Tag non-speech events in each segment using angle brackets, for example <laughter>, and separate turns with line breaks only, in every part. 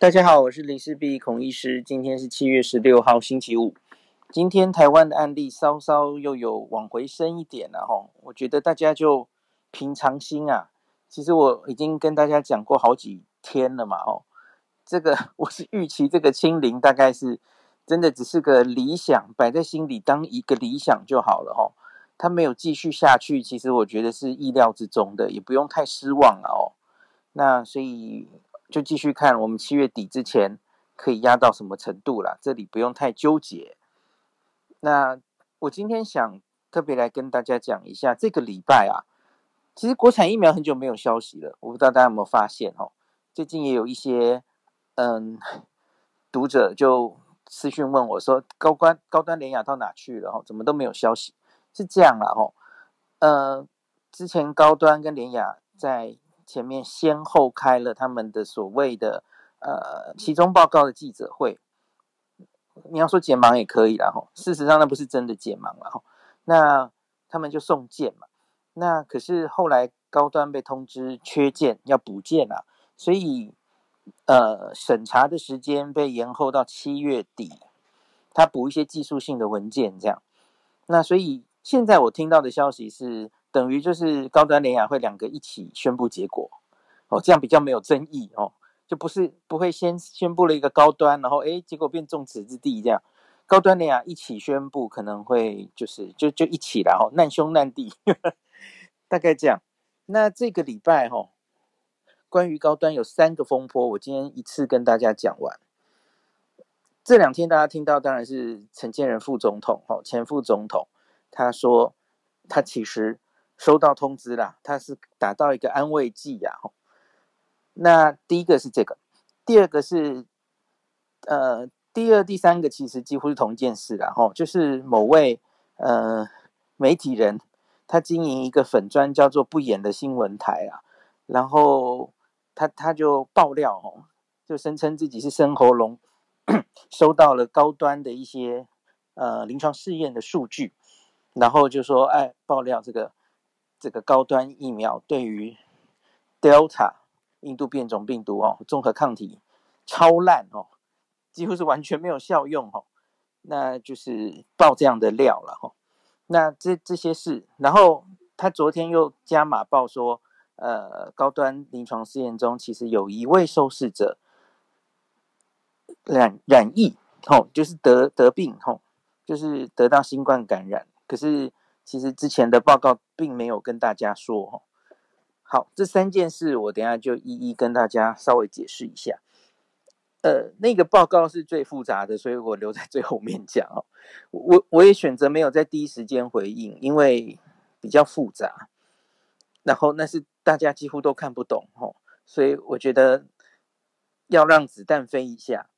大家好，我是林氏璧孔医师。今天是七月十六号，星期五。今天台湾的案例稍稍又有往回升一点了哈，我觉得大家就平常心啊。其实我已经跟大家讲过好几天了嘛，哦，这个 <laughs> 我是预期这个清零大概是真的只是个理想，摆在心里当一个理想就好了哈。它没有继续下去，其实我觉得是意料之中的，也不用太失望了哦。那所以。就继续看，我们七月底之前可以压到什么程度了？这里不用太纠结。那我今天想特别来跟大家讲一下，这个礼拜啊，其实国产疫苗很久没有消息了，我不知道大家有没有发现哦。最近也有一些嗯读者就私讯问我说，高端高端联雅到哪去了？哦，怎么都没有消息？是这样啦，哦，呃，之前高端跟联雅在。前面先后开了他们的所谓的呃其中报告的记者会，你要说解盲也可以啦吼，事实上那不是真的解盲了吼，那他们就送件嘛，那可是后来高端被通知缺件要补件啊，所以呃审查的时间被延后到七月底，他补一些技术性的文件这样，那所以现在我听到的消息是。等于就是高端联雅会两个一起宣布结果，哦，这样比较没有争议哦，就不是不会先宣布了一个高端，然后诶结果变众矢之的这样，高端联雅一起宣布可能会就是就就一起了哈，难兄难弟，呵 <laughs> 呵大概这样。那这个礼拜哈，关于高端有三个风波，我今天一次跟大家讲完。这两天大家听到当然是陈建仁副总统哈，前副总统他说他其实。收到通知啦，他是打到一个安慰剂呀。那第一个是这个，第二个是，呃，第二、第三个其实几乎是同一件事啦。吼，就是某位呃媒体人，他经营一个粉砖叫做“不演的新闻台”啊，然后他他就爆料哦，就声称自己是生喉咙 <clears throat> 收到了高端的一些呃临床试验的数据，然后就说哎爆料这个。这个高端疫苗对于 Delta 印度变种病毒哦，综合抗体超烂哦，几乎是完全没有效用哦，那就是爆这样的料了哈。那这这些事，然后他昨天又加码报说，呃，高端临床试验中其实有一位受试者染染疫哦，就是得得病哦，就是得到新冠感染，可是。其实之前的报告并没有跟大家说。好，这三件事我等下就一一跟大家稍微解释一下。呃，那个报告是最复杂的，所以我留在最后面讲哦。我我也选择没有在第一时间回应，因为比较复杂。然后那是大家几乎都看不懂哦，所以我觉得要让子弹飞一下。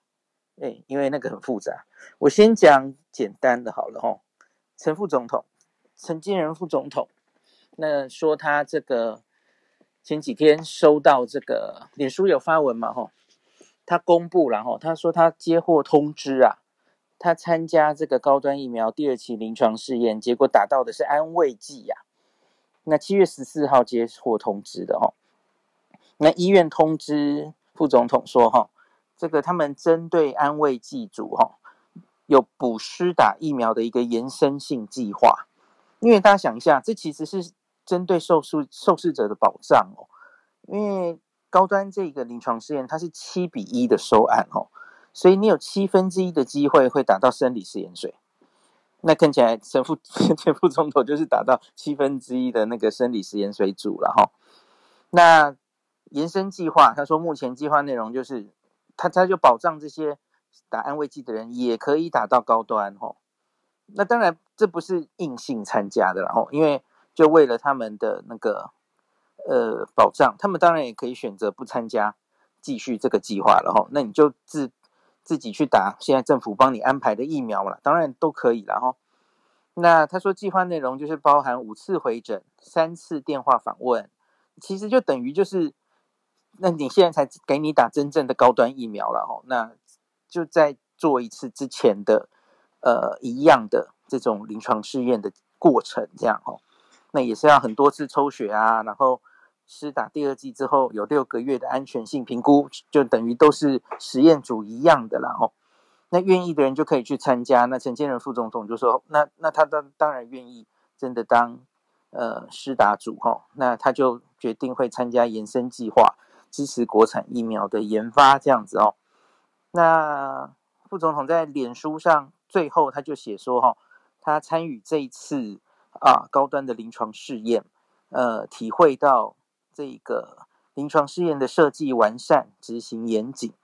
哎，因为那个很复杂。我先讲简单的好了哦。陈副总统。陈建仁副总统，那说他这个前几天收到这个脸书有发文嘛？吼，他公布了吼，他说他接获通知啊，他参加这个高端疫苗第二期临床试验，结果打到的是安慰剂呀。那七月十四号接获通知的吼，那医院通知副总统说哈，这个他们针对安慰剂组哈，有补施打疫苗的一个延伸性计划。因为大家想一下，这其实是针对受试受试者的保障哦。因为高端这个临床试验，它是七比一的收案哦，所以你有七分之一的机会会打到生理食盐水。那看起来陈副 <laughs> 陈副总统就是打到七分之一的那个生理食盐水组了哈。那延伸计划，他说目前计划内容就是，他他就保障这些打安慰剂的人也可以打到高端哈。那当然，这不是硬性参加的，然后因为就为了他们的那个呃保障，他们当然也可以选择不参加，继续这个计划了哈。那你就自自己去打现在政府帮你安排的疫苗了，当然都可以了哈。那他说计划内容就是包含五次回诊、三次电话访问，其实就等于就是，那你现在才给你打真正的高端疫苗了哈。那就再做一次之前的。呃，一样的这种临床试验的过程，这样哦，那也是要很多次抽血啊，然后施打第二剂之后有六个月的安全性评估，就等于都是实验组一样的啦哦。那愿意的人就可以去参加。那陈建仁副总统就说：“那那他当当然愿意，真的当呃施打组吼。那他就决定会参加延伸计划，支持国产疫苗的研发这样子哦。那副总统在脸书上最后他就写说：哈，他参与这一次啊高端的临床试验，呃，体会到。”这个临床试验的设计完善、执行严谨，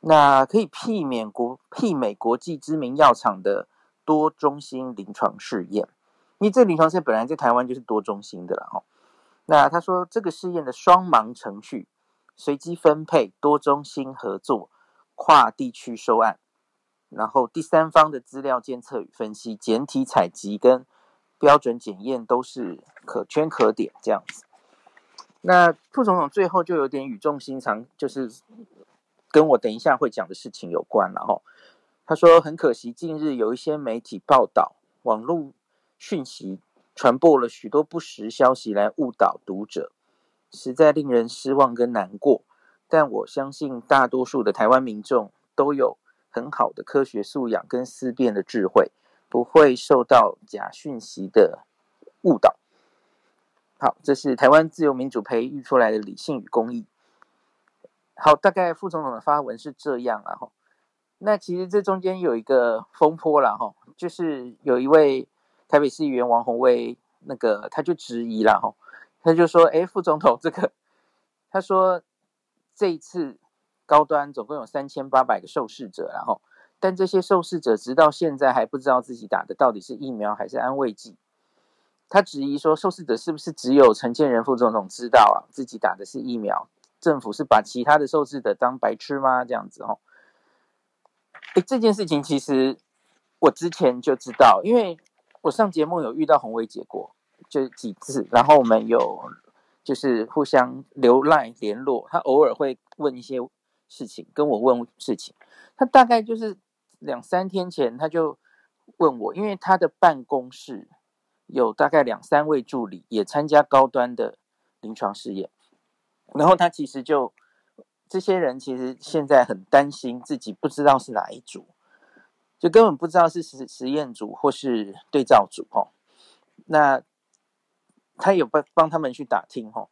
那可以媲美国媲美国际知名药厂的多中心临床试验。因为这临床试验本来在台湾就是多中心的了哈。那他说这个试验的双盲程序、随机分配、多中心合作、跨地区收案，然后第三方的资料监测与分析、检体采集跟标准检验都是可圈可点这样子。那副总统最后就有点语重心长，就是跟我等一下会讲的事情有关了哈。他说很可惜，近日有一些媒体报道，网络讯息传播了许多不实消息来误导读者，实在令人失望跟难过。但我相信大多数的台湾民众都有很好的科学素养跟思辨的智慧，不会受到假讯息的误导。好，这是台湾自由民主培育出来的理性与公义。好，大概副总统的发文是这样啊哈。那其实这中间有一个风波了哈，就是有一位台北市议员王鸿薇，那个他就质疑了哈，他就说：“哎，副总统这个，他说这一次高端总共有三千八百个受试者，然后但这些受试者直到现在还不知道自己打的到底是疫苗还是安慰剂。”他质疑说，受试者是不是只有陈建仁副总统知道啊？自己打的是疫苗，政府是把其他的受试者当白痴吗？这样子哦。诶，这件事情其实我之前就知道，因为我上节目有遇到鸿薇姐过，就几次，然后我们有就是互相留 LINE 联络，他偶尔会问一些事情，跟我问事情。他大概就是两三天前他就问我，因为他的办公室。有大概两三位助理也参加高端的临床试验，然后他其实就这些人其实现在很担心自己不知道是哪一组，就根本不知道是实实验组或是对照组哦。那他有帮帮他们去打听哦，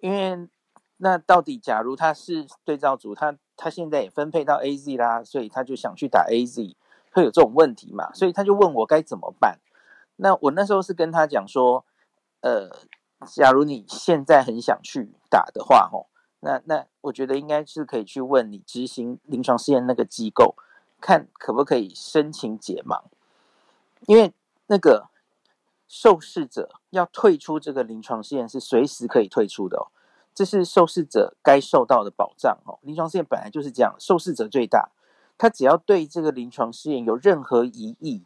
因为那到底假如他是对照组，他他现在也分配到 AZ 啦，所以他就想去打 AZ，会有这种问题嘛？所以他就问我该怎么办。那我那时候是跟他讲说，呃，假如你现在很想去打的话，吼，那那我觉得应该是可以去问你执行临床试验那个机构，看可不可以申请解盲，因为那个受试者要退出这个临床试验是随时可以退出的哦，这是受试者该受到的保障哦。临床试验本来就是这样，受试者最大，他只要对这个临床试验有任何疑义。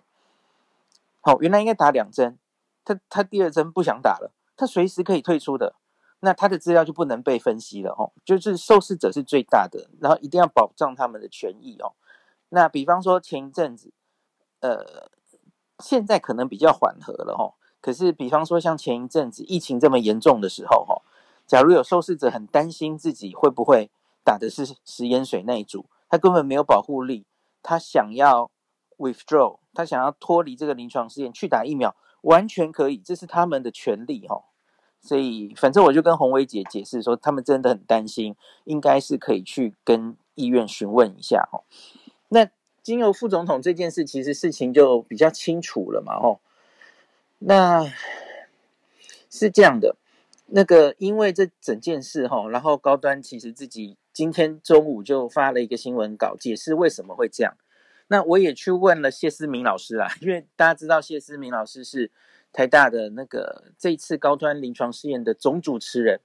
好，原来应该打两针，他他第二针不想打了，他随时可以退出的，那他的资料就不能被分析了哦。就是受试者是最大的，然后一定要保障他们的权益哦。那比方说前一阵子，呃，现在可能比较缓和了哦。可是比方说像前一阵子疫情这么严重的时候哈，假如有受试者很担心自己会不会打的是食盐水那一组，他根本没有保护力，他想要 withdraw。他想要脱离这个临床试验去打疫苗，完全可以，这是他们的权利哈。所以，反正我就跟红薇姐解释说，他们真的很担心，应该是可以去跟医院询问一下哈。那经由副总统这件事，其实事情就比较清楚了嘛吼。那是这样的，那个因为这整件事哈，然后高端其实自己今天中午就发了一个新闻稿，解释为什么会这样。那我也去问了谢思明老师啦，因为大家知道谢思明老师是台大的那个这一次高端临床试验的总主持人，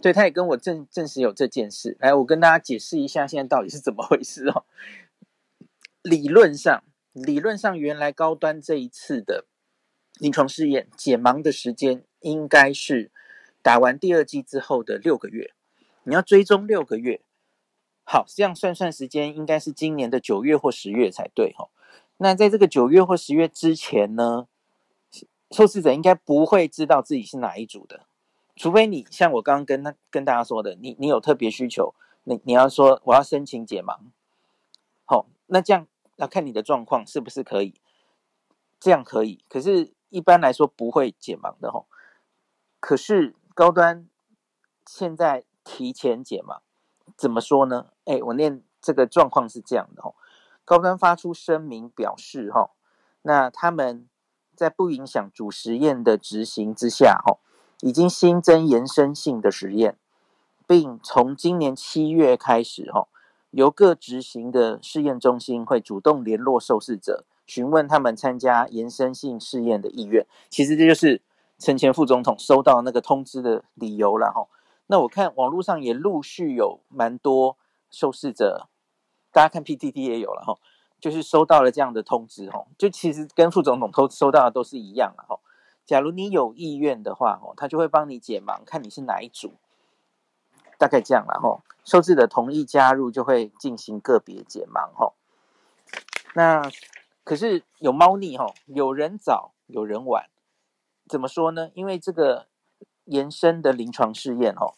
对，他也跟我证证实有这件事。来，我跟大家解释一下现在到底是怎么回事哦。理论上，理论上原来高端这一次的临床试验解盲的时间应该是打完第二剂之后的六个月，你要追踪六个月。好，这样算算时间，应该是今年的九月或十月才对哈。那在这个九月或十月之前呢，受试者应该不会知道自己是哪一组的，除非你像我刚刚跟他跟大家说的，你你有特别需求，你你要说我要申请解盲，好，那这样要看你的状况是不是可以，这样可以，可是一般来说不会解盲的吼。可是高端现在提前解嘛，怎么说呢？哎，我念这个状况是这样的吼，高端发出声明表示吼，那他们在不影响主实验的执行之下吼。已经新增延伸性的实验，并从今年七月开始，哈，由各执行的试验中心会主动联络受试者，询问他们参加延伸性试验的意愿。其实这就是陈前副总统收到那个通知的理由了，哈。那我看网络上也陆续有蛮多受试者，大家看 PTT 也有了，哈，就是收到了这样的通知，哈，就其实跟副总统都收到的都是一样了，哈。假如你有意愿的话，哦，他就会帮你解盲，看你是哪一组，大概这样啦，吼。受试者同意加入，就会进行个别解盲，吼。那可是有猫腻，吼，有人早，有人晚，怎么说呢？因为这个延伸的临床试验，哦，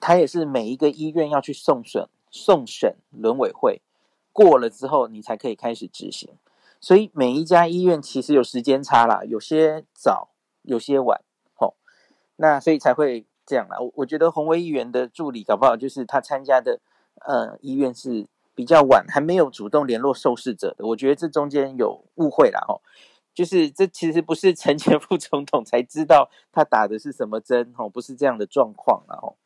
它也是每一个医院要去送审、送审轮委会过了之后，你才可以开始执行。所以每一家医院其实有时间差啦，有些早，有些晚，哦，那所以才会这样啦。我我觉得洪为议员的助理搞不好就是他参加的，呃，医院是比较晚，还没有主动联络受试者的。我觉得这中间有误会啦，哦，就是这其实不是陈前副总统才知道他打的是什么针，吼，不是这样的状况啦，吼。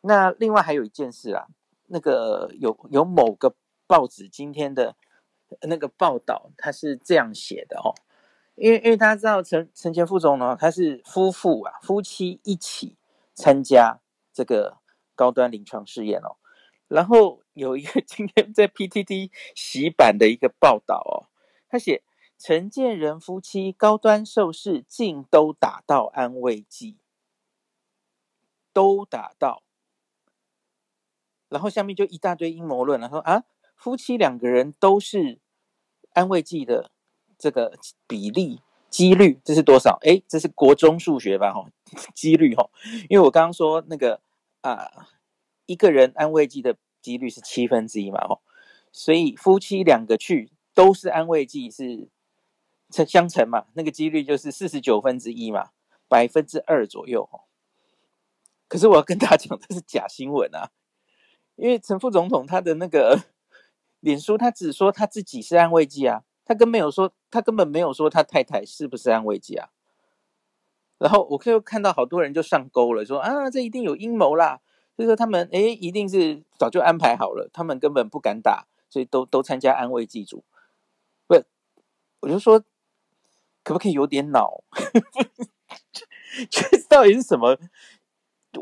那另外还有一件事啊，那个有有某个报纸今天的。那个报道他是这样写的哦，因为因为大家知道陈陈前副总统他是夫妇啊，夫妻一起参加这个高端临床试验哦，然后有一个 <laughs> 今天在 PTT 洗版的一个报道哦，他写陈建仁夫妻高端受试竟都打到安慰剂，都打到，然后下面就一大堆阴谋论了，说啊夫妻两个人都是。安慰剂的这个比例几率，这是多少？诶，这是国中数学吧？哈，<laughs> 几率哈，因为我刚刚说那个啊，一个人安慰剂的几率是七分之一嘛，哈，所以夫妻两个去都是安慰剂是成相乘嘛，那个几率就是四十九分之一嘛，百分之二左右。可是我要跟大家讲，这是假新闻啊，因为陈副总统他的那个。脸书他只说他自己是安慰剂啊，他根本没有说，他根本没有说他太太是不是安慰剂啊。然后我就看到好多人就上钩了，说啊，这一定有阴谋啦，就是说他们诶一定是早就安排好了，他们根本不敢打，所以都都参加安慰剂组。不，我就说可不可以有点脑？这 <laughs> 到底是什么？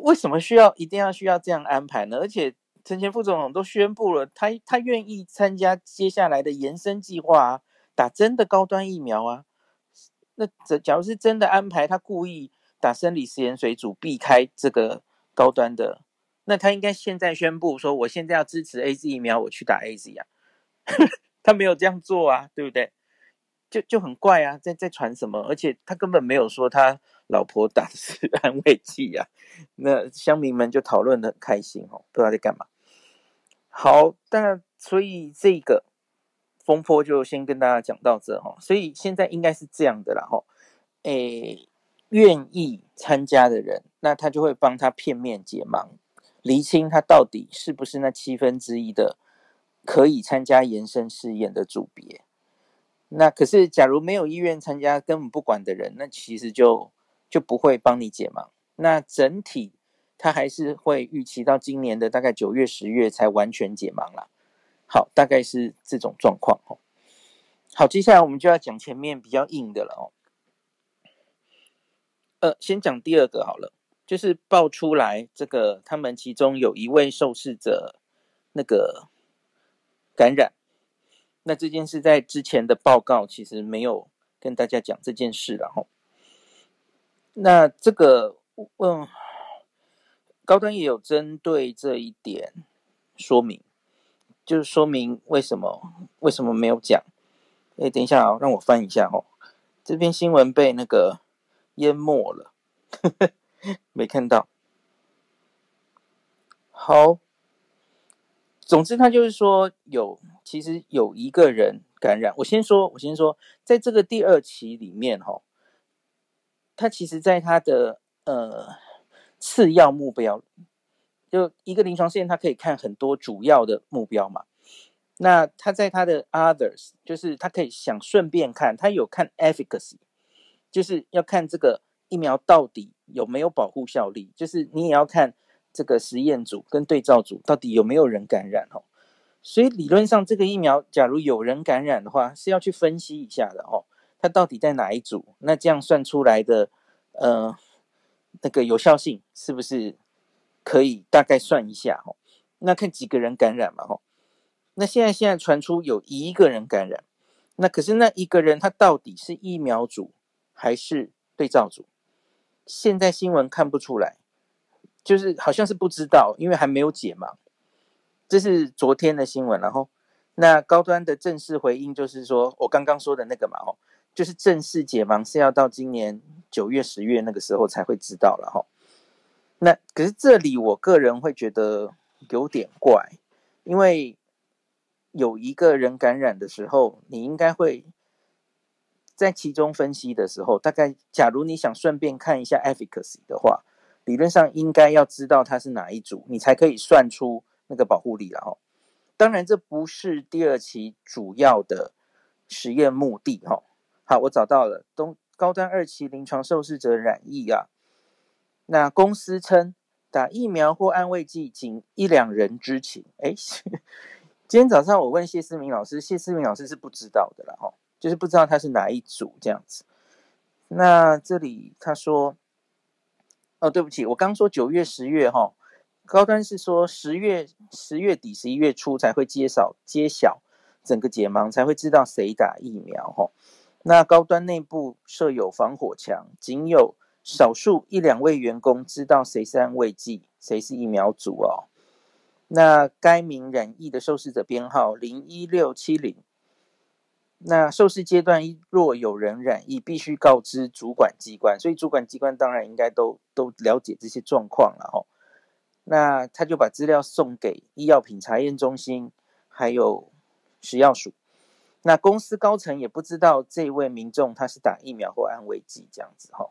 为什么需要一定要需要这样安排呢？而且。陈前副总统都宣布了，他他愿意参加接下来的延伸计划啊，打真的高端疫苗啊。那这假如是真的安排，他故意打生理食盐水煮，避开这个高端的，那他应该现在宣布说，我现在要支持 AZ 疫苗，我去打 AZ 啊。<laughs> 他没有这样做啊，对不对？就就很怪啊，在在传什么？而且他根本没有说他老婆打的是安慰剂啊。那乡民们就讨论得很开心哦，不知道在干嘛。好，但所以这个风波就先跟大家讲到这哈。所以现在应该是这样的啦哈，诶，愿意参加的人，那他就会帮他片面解盲，厘清他到底是不是那七分之一的可以参加延伸试验的组别。那可是假如没有意愿参加，根本不管的人，那其实就就不会帮你解盲。那整体。他还是会预期到今年的大概九月、十月才完全解盲啦。好，大概是这种状况哦。好，接下来我们就要讲前面比较硬的了哦。呃，先讲第二个好了，就是爆出来这个他们其中有一位受试者那个感染。那这件事在之前的报告其实没有跟大家讲这件事了哈。那这个嗯。高端也有针对这一点说明，就是说明为什么为什么没有讲。哎，等一下啊让我翻一下哦，这篇新闻被那个淹没了。<laughs> 没看到。好，总之他就是说有，其实有一个人感染。我先说，我先说，在这个第二期里面，哈，他其实在他的呃次要目标，就一个临床试验，他可以看很多主要的目标嘛。那他在他的 others，就是他可以想顺便看，他有看 efficacy，就是要看这个疫苗到底有没有保护效力，就是你也要看。这个实验组跟对照组到底有没有人感染哦？所以理论上这个疫苗，假如有人感染的话，是要去分析一下的哦。它到底在哪一组？那这样算出来的，呃，那个有效性是不是可以大概算一下哦？那看几个人感染嘛？哦，那现在现在传出有一个人感染，那可是那一个人他到底是疫苗组还是对照组？现在新闻看不出来。就是好像是不知道，因为还没有解盲。这是昨天的新闻，然后那高端的正式回应就是说，我刚刚说的那个嘛，哦，就是正式解盲是要到今年九月、十月那个时候才会知道了，哈。那可是这里我个人会觉得有点怪，因为有一个人感染的时候，你应该会在其中分析的时候，大概假如你想顺便看一下 efficacy 的话。理论上应该要知道它是哪一组，你才可以算出那个保护力了哈。当然，这不是第二期主要的实验目的哈。好，我找到了，东高端二期临床受试者染疫啊。那公司称打疫苗或安慰剂仅一两人知情。哎，<laughs> 今天早上我问谢思明老师，谢思明老师是不知道的了哈，就是不知道他是哪一组这样子。那这里他说。哦，对不起，我刚说九月、十月哈，高端是说十月、十月底、十一月初才会揭晓揭晓整个解盲，才会知道谁打疫苗哈。那高端内部设有防火墙，仅有少数一两位员工知道谁是安慰剂，谁是疫苗组哦。那该名染疫的受试者编号零一六七零。那受试阶段，若有人染疫，必须告知主管机关，所以主管机关当然应该都都了解这些状况了哈。那他就把资料送给医药品查验中心，还有食药署。那公司高层也不知道这位民众他是打疫苗或安慰剂这样子哈。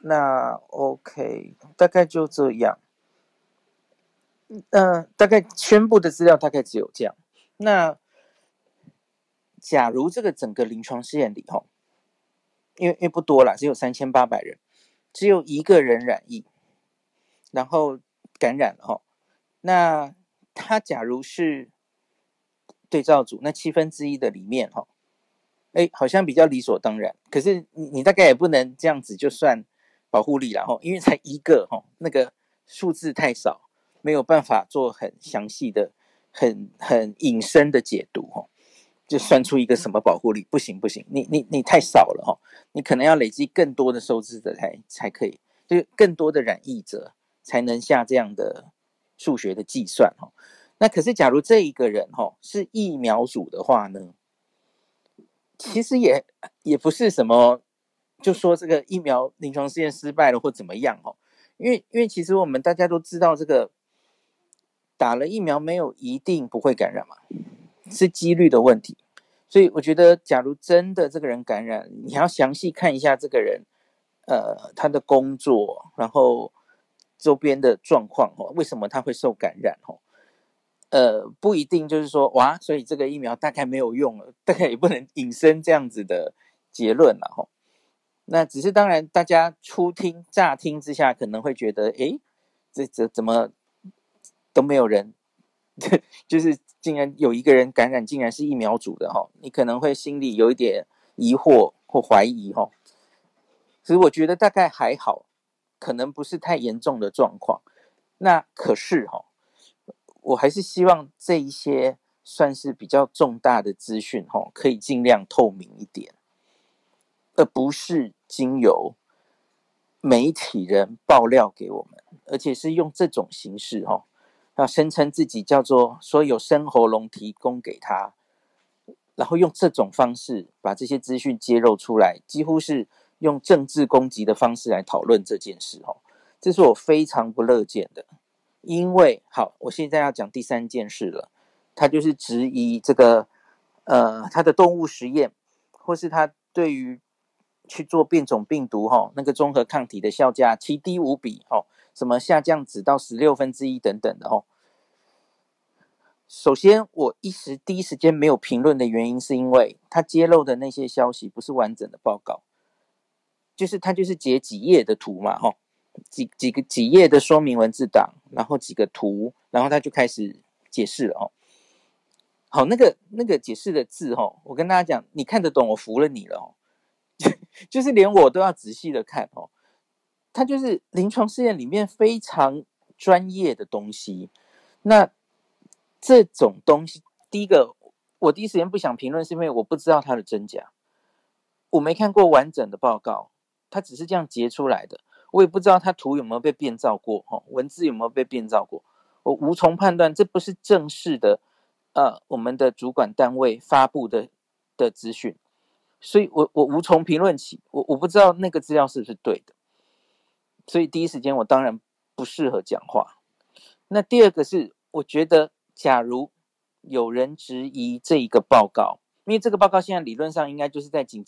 那 OK，大概就这样。嗯、大概宣布的资料大概只有这样。那。假如这个整个临床试验里头，因为因为不多了，只有三千八百人，只有一个人染疫，然后感染了哈，那他假如是对照组，那七分之一的里面哈，哎，好像比较理所当然。可是你你大概也不能这样子就算保护力了哈，因为才一个哈，那个数字太少，没有办法做很详细的、很很隐身的解读哈。就算出一个什么保护力？不行不行，你你你太少了哈，你可能要累积更多的受试者才才可以，就更多的染疫者才能下这样的数学的计算哈。那可是假如这一个人哈是疫苗组的话呢，其实也也不是什么，就说这个疫苗临床试验失败了或怎么样哈，因为因为其实我们大家都知道这个打了疫苗没有一定不会感染嘛。是几率的问题，所以我觉得，假如真的这个人感染，你还要详细看一下这个人，呃，他的工作，然后周边的状况哦，为什么他会受感染哦？呃，不一定就是说哇，所以这个疫苗大概没有用了，大概也不能引申这样子的结论了哈。那只是当然，大家初听乍听之下可能会觉得，诶，这这怎么都没有人，<laughs> 就是。竟然有一个人感染，竟然是疫苗组的哈，你可能会心里有一点疑惑或怀疑哈。其实我觉得大概还好，可能不是太严重的状况。那可是哈，我还是希望这一些算是比较重大的资讯哈，可以尽量透明一点，而不是经由媒体人爆料给我们，而且是用这种形式哈。要声称自己叫做说有生喉咙提供给他，然后用这种方式把这些资讯揭露出来，几乎是用政治攻击的方式来讨论这件事哦，这是我非常不乐见的。因为好，我现在要讲第三件事了，他就是质疑这个呃他的动物实验，或是他对于去做变种病毒哈那个综合抗体的效价奇低无比哈，什么下降只到十六分之一等等的哦。首先，我一时第一时间没有评论的原因，是因为他揭露的那些消息不是完整的报告，就是他就是截几页的图嘛，哈，几几个几页的说明文字档，然后几个图，然后他就开始解释了哦。好，那个那个解释的字，哈，我跟大家讲，你看得懂，我服了你了哦，<laughs> 就是连我都要仔细的看哦，它就是临床试验里面非常专业的东西，那。这种东西，第一个，我第一时间不想评论，是因为我不知道它的真假，我没看过完整的报告，它只是这样截出来的，我也不知道它图有没有被变造过，哈，文字有没有被变造过，我无从判断，这不是正式的，呃，我们的主管单位发布的的资讯，所以我我无从评论起，我我不知道那个资料是不是对的，所以第一时间我当然不适合讲话。那第二个是，我觉得。假如有人质疑这一个报告，因为这个报告现在理论上应该就是在紧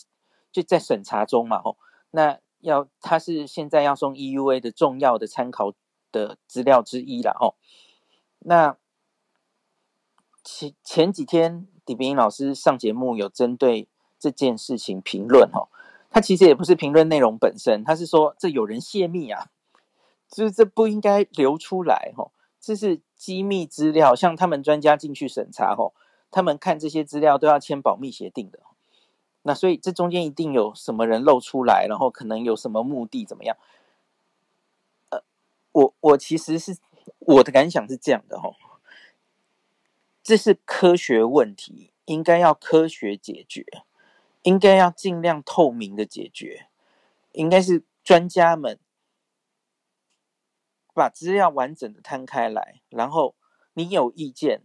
就在审查中嘛，吼，那要它是现在要送 EUA 的重要的参考的资料之一了，吼。那前前几天李秉颖老师上节目有针对这件事情评论，吼，他其实也不是评论内容本身，他是说这有人泄密啊，就是这不应该流出来，吼。这是机密资料，像他们专家进去审查吼，他们看这些资料都要签保密协定的。那所以这中间一定有什么人露出来，然后可能有什么目的怎么样？呃，我我其实是我的感想是这样的吼，这是科学问题，应该要科学解决，应该要尽量透明的解决，应该是专家们。把资料完整的摊开来，然后你有意见，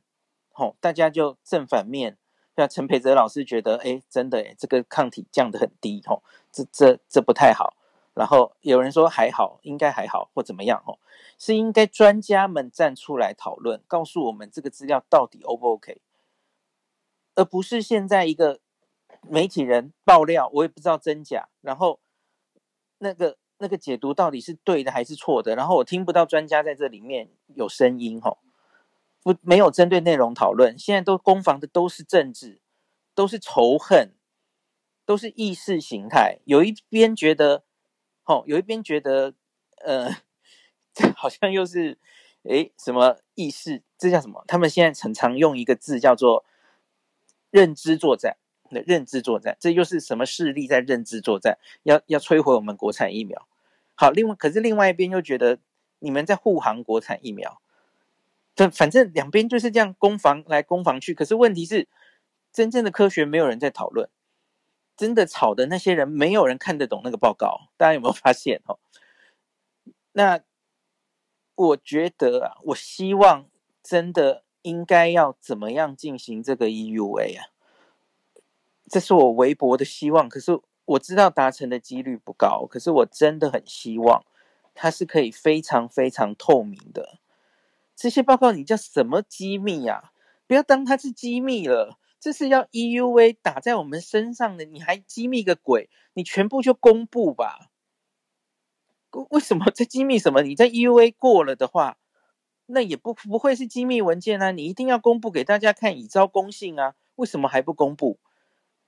吼，大家就正反面。像陈培哲老师觉得，哎，真的，哎，这个抗体降得很低，吼，这这这不太好。然后有人说还好，应该还好，或怎么样，吼，是应该专家们站出来讨论，告诉我们这个资料到底 O 不 OK，而不是现在一个媒体人爆料，我也不知道真假，然后那个。那个解读到底是对的还是错的？然后我听不到专家在这里面有声音，吼，不，没有针对内容讨论。现在都攻防的都是政治，都是仇恨，都是意识形态。有一边觉得，吼，有一边觉得，呃，这 <laughs> 好像又是，诶，什么意识？这叫什么？他们现在很常用一个字叫做认知作战。认知作战，这又是什么势力在认知作战？要要摧毁我们国产疫苗。好，另外可是另外一边又觉得你们在护航国产疫苗。反反正两边就是这样攻防来攻防去。可是问题是，真正的科学没有人在讨论，真的吵的那些人没有人看得懂那个报告。大家有没有发现？哦，那我觉得啊，我希望真的应该要怎么样进行这个 EUA 啊？这是我微薄的希望，可是我知道达成的几率不高。可是我真的很希望它是可以非常非常透明的。这些报告你叫什么机密呀？不要当它是机密了，这是要 EUA 打在我们身上的，你还机密个鬼？你全部就公布吧。为什么在机密什么？你在 EUA 过了的话，那也不不会是机密文件啊！你一定要公布给大家看，以昭公信啊！为什么还不公布？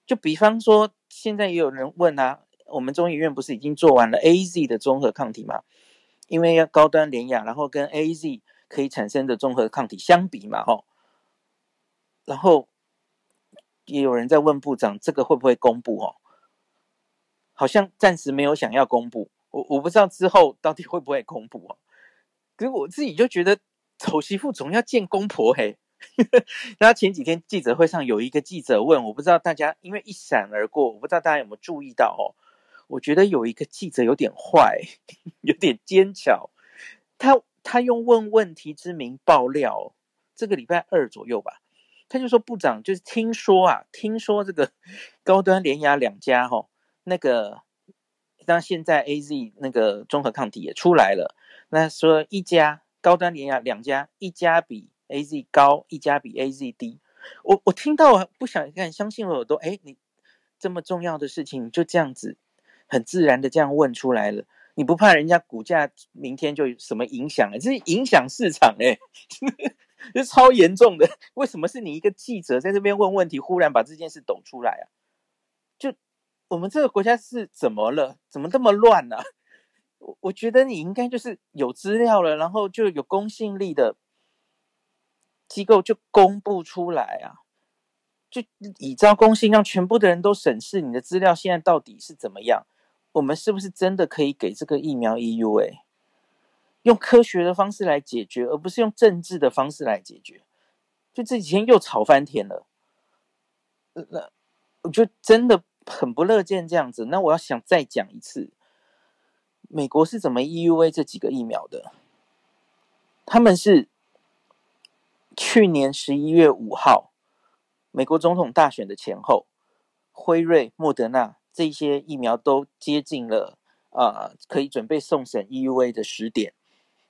就比方说，现在也有人问啊，我们中医院不是已经做完了 AZ 的综合抗体吗？因为要高端联亚，然后跟 AZ 可以产生的综合抗体相比嘛，吼。然后也有人在问部长，这个会不会公布？哦，好像暂时没有想要公布。我我不知道之后到底会不会公布哦。可是我自己就觉得，丑媳妇总要见公婆嘿。<laughs> 那前几天记者会上有一个记者问，我不知道大家因为一闪而过，我不知道大家有没有注意到哦。我觉得有一个记者有点坏，<laughs> 有点奸巧，他他用问问题之名爆料，这个礼拜二左右吧，他就说部长就是听说啊，听说这个 <laughs> 高端联亚两家哈、哦，那个那现在 A Z 那个综合抗体也出来了，那说一家高端联亚两家，一家比 A Z 高，一家比 A Z 低。我我听到不想看，相信我耳朵，哎，你这么重要的事情就这样子很自然的这样问出来了，你不怕人家股价明天就有什么影响？这是影响市场哎，<laughs> 这超严重的。为什么是你一个记者在这边问问题，忽然把这件事抖出来啊？就我们这个国家是怎么了？怎么这么乱呢？我我觉得你应该就是有资料了，然后就有公信力的。机构就公布出来啊，就以招公信，让全部的人都审视你的资料，现在到底是怎么样？我们是不是真的可以给这个疫苗 EUA？用科学的方式来解决，而不是用政治的方式来解决。就这几天又吵翻天了，那我就真的很不乐见这样子。那我要想再讲一次，美国是怎么 EUA 这几个疫苗的？他们是。去年十一月五号，美国总统大选的前后，辉瑞、莫德纳这些疫苗都接近了啊、呃，可以准备送审 EUA 的时点。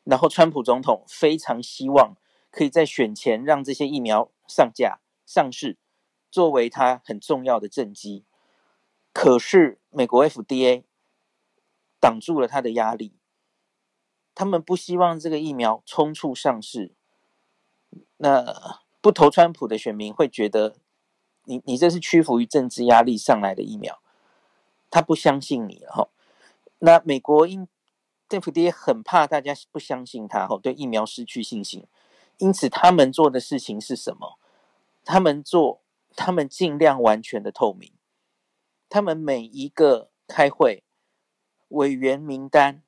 然后，川普总统非常希望可以在选前让这些疫苗上架上市，作为他很重要的政绩。可是，美国 FDA 挡住了他的压力，他们不希望这个疫苗冲出上市。那不投川普的选民会觉得你，你这是屈服于政治压力上来的疫苗，他不相信你了哈。那美国因政府也很怕大家不相信他哈，对疫苗失去信心，因此他们做的事情是什么？他们做，他们尽量完全的透明，他们每一个开会委员名单，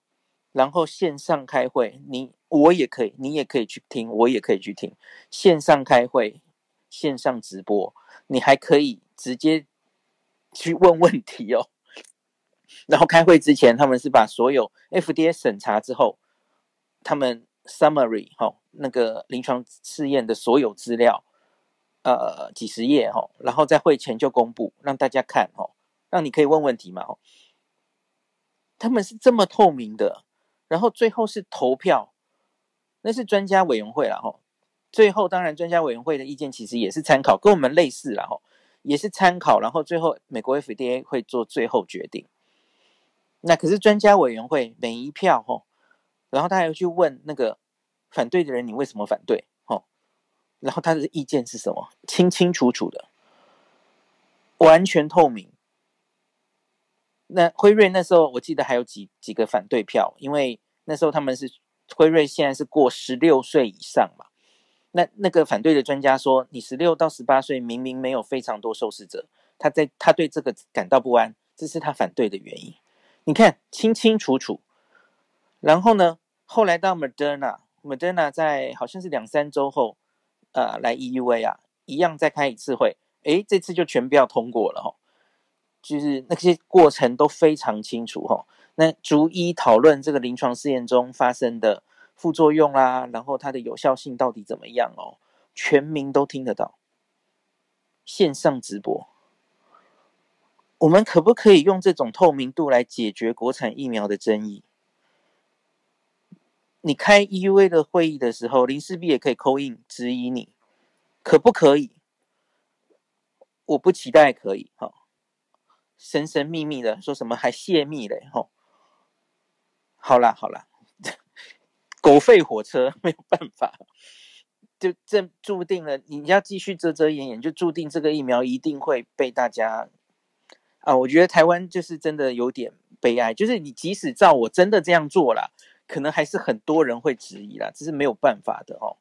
然后线上开会，你。我也可以，你也可以去听，我也可以去听。线上开会，线上直播，你还可以直接去问问题哦。<laughs> 然后开会之前，他们是把所有 FDA 审查之后，他们 summary 哈、哦，那个临床试验的所有资料，呃，几十页哈、哦，然后在会前就公布，让大家看哈、哦，让你可以问问题嘛、哦。他们是这么透明的，然后最后是投票。那是专家委员会了哈，最后当然专家委员会的意见其实也是参考，跟我们类似了哈，也是参考，然后最后美国 FDA 会做最后决定。那可是专家委员会每一票哈，然后他还去问那个反对的人，你为什么反对？哈，然后他的意见是什么？清清楚楚的，完全透明。那辉瑞那时候我记得还有几几个反对票，因为那时候他们是。辉瑞现在是过十六岁以上嘛？那那个反对的专家说，你十六到十八岁明明没有非常多受试者，他在他对这个感到不安，这是他反对的原因。你看清清楚楚。然后呢，后来到 Moderna，Moderna 在好像是两三周后，呃，来 EUA 啊，一样再开一次会，诶，这次就全票通过了哈，就是那些过程都非常清楚哈。那逐一讨论这个临床试验中发生的副作用啦，然后它的有效性到底怎么样哦？全民都听得到。线上直播，我们可不可以用这种透明度来解决国产疫苗的争议？你开 EUA 的会议的时候，林氏璧也可以扣印质疑你，可不可以？我不期待可以哈，神神秘秘的说什么还泄密嘞哈。好啦好啦，<laughs> 狗吠火车没有办法，就这注定了你要继续遮遮掩掩，就注定这个疫苗一定会被大家啊！我觉得台湾就是真的有点悲哀，就是你即使照我真的这样做了，可能还是很多人会质疑啦，这是没有办法的哦。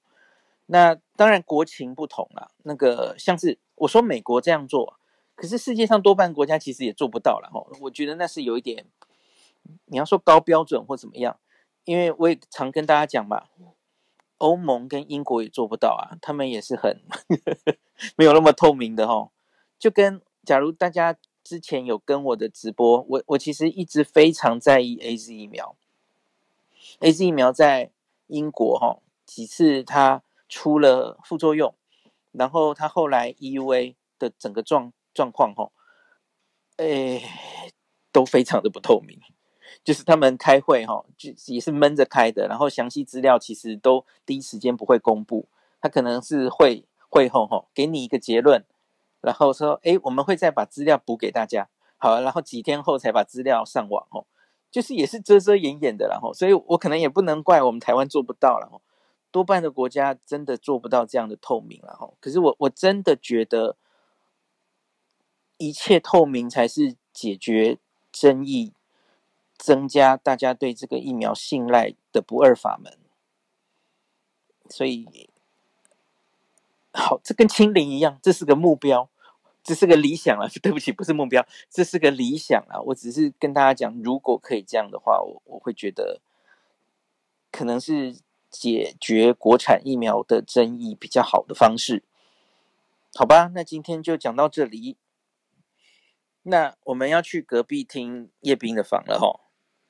那当然国情不同啦，那个像是我说美国这样做，可是世界上多半国家其实也做不到了哦。我觉得那是有一点。你要说高标准或怎么样，因为我也常跟大家讲嘛，欧盟跟英国也做不到啊，他们也是很 <laughs> 没有那么透明的哦。就跟假如大家之前有跟我的直播，我我其实一直非常在意 AZ 疫苗，AZ 疫苗在英国齁几次它出了副作用，然后它后来 EUA 的整个状状况齁，诶。都非常的不透明，就是他们开会哈，就也是闷着开的，然后详细资料其实都第一时间不会公布，他可能是会会后哈给你一个结论，然后说诶，我们会再把资料补给大家，好，然后几天后才把资料上网哦，就是也是遮遮掩掩的，然后所以我可能也不能怪我们台湾做不到了，多半的国家真的做不到这样的透明了哈，可是我我真的觉得。一切透明才是解决争议、增加大家对这个疫苗信赖的不二法门。所以，好，这跟清零一样，这是个目标，这是个理想啊。<laughs> 对不起，不是目标，这是个理想啊。我只是跟大家讲，如果可以这样的话，我我会觉得可能是解决国产疫苗的争议比较好的方式。好吧，那今天就讲到这里。那我们要去隔壁听叶斌的房了哈，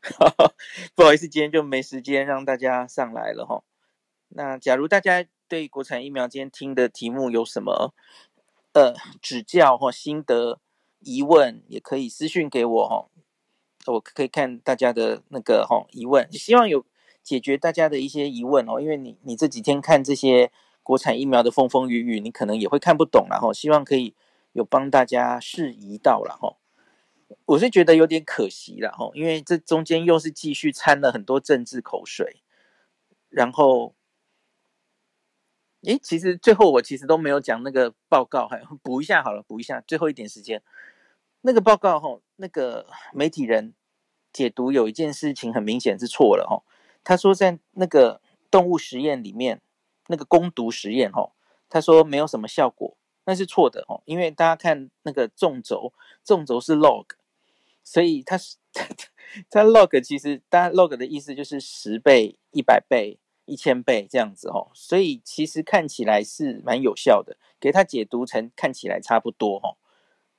<laughs> 不好意思，今天就没时间让大家上来了哈。那假如大家对国产疫苗今天听的题目有什么呃指教或心得疑问，也可以私讯给我哈，我可以看大家的那个哈疑问，希望有解决大家的一些疑问哦。因为你你这几天看这些国产疫苗的风风雨雨，你可能也会看不懂然后，希望可以。有帮大家释疑到了哈，我是觉得有点可惜了哈，因为这中间又是继续掺了很多政治口水，然后，诶，其实最后我其实都没有讲那个报告，还补一下好了，补一下，最后一点时间，那个报告哈，那个媒体人解读有一件事情很明显是错了哈，他说在那个动物实验里面，那个攻毒实验哈，他说没有什么效果。那是错的哦，因为大家看那个纵轴，纵轴是 log，所以它是 <laughs> 它 log 其实，大家 log 的意思就是十倍、一百倍、一千倍这样子哦，所以其实看起来是蛮有效的，给它解读成看起来差不多哦，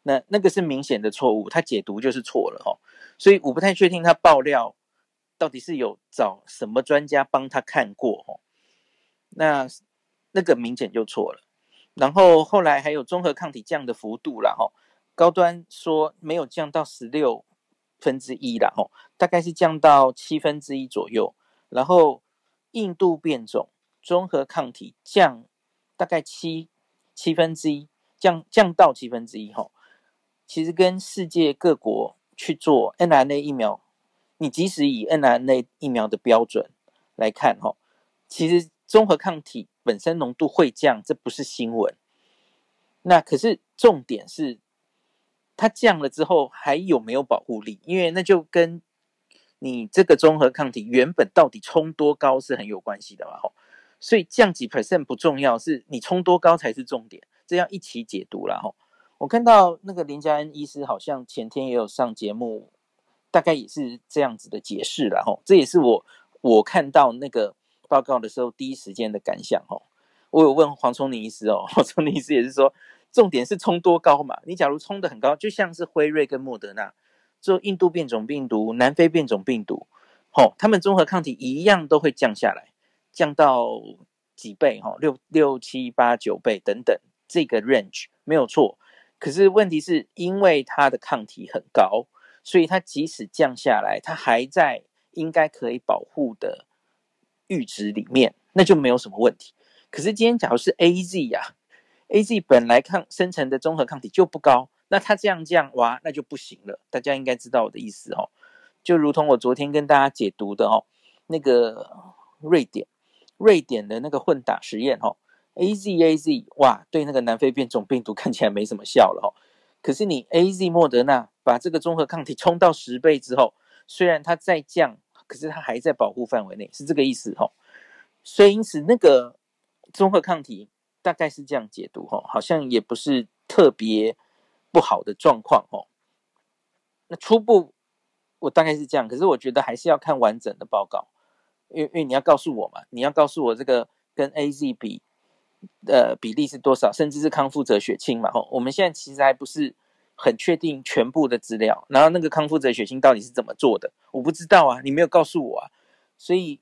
那那个是明显的错误，它解读就是错了哦，所以我不太确定他爆料到底是有找什么专家帮他看过哦，那那个明显就错了。然后后来还有中和抗体降的幅度了哈，高端说没有降到十六分之一了哦，大概是降到七分之一左右。然后印度变种综合抗体降大概七七分之一，降降到七分之一哈。其实跟世界各国去做 mRNA 疫苗，你即使以 mRNA 疫苗的标准来看哈，其实综合抗体。本身浓度会降，这不是新闻。那可是重点是，它降了之后还有没有保护力？因为那就跟你这个综合抗体原本到底冲多高是很有关系的嘛。吼，所以降几 percent 不重要，是你冲多高才是重点。这样一起解读了吼。我看到那个林嘉恩医师好像前天也有上节目，大概也是这样子的解释了吼。这也是我我看到那个。报告的时候，第一时间的感想吼，我有问黄瑽宁医师哦，黄瑽宁医师也是说，重点是冲多高嘛？你假如冲得很高，就像是辉瑞跟莫德纳，做印度变种病毒、南非变种病毒，吼，他们综合抗体一样都会降下来，降到几倍哈，六六七八九倍等等，这个 range 没有错。可是问题是因为它的抗体很高，所以它即使降下来，它还在应该可以保护的。阈值里面，那就没有什么问题。可是今天假如是 A Z 呀、，A Z 本来抗生成的综合抗体就不高，那它这样降哇，那就不行了。大家应该知道我的意思哦，就如同我昨天跟大家解读的哦，那个瑞典，瑞典的那个混打实验哦，A Z A Z 哇，对那个南非变种病毒看起来没什么效了哦。可是你 A Z 莫德纳把这个综合抗体冲到十倍之后，虽然它再降。可是它还在保护范围内，是这个意思哈。所以因此那个综合抗体大概是这样解读哈，好像也不是特别不好的状况哈。那初步我大概是这样，可是我觉得还是要看完整的报告，因为因为你要告诉我嘛，你要告诉我这个跟 AZ 比的比例是多少，甚至是康复者血清嘛哈。我们现在其实还不是。很确定全部的资料，然后那个康复者血清到底是怎么做的，我不知道啊，你没有告诉我啊，所以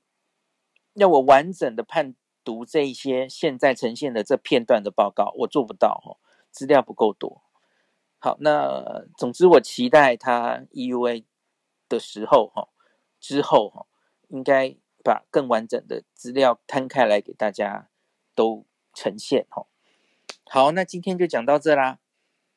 要我完整的判读这一些现在呈现的这片段的报告，我做不到哈，资料不够多。好，那总之我期待他 EUA 的时候哈，之后哈，应该把更完整的资料摊开来给大家都呈现哈。好，那今天就讲到这啦。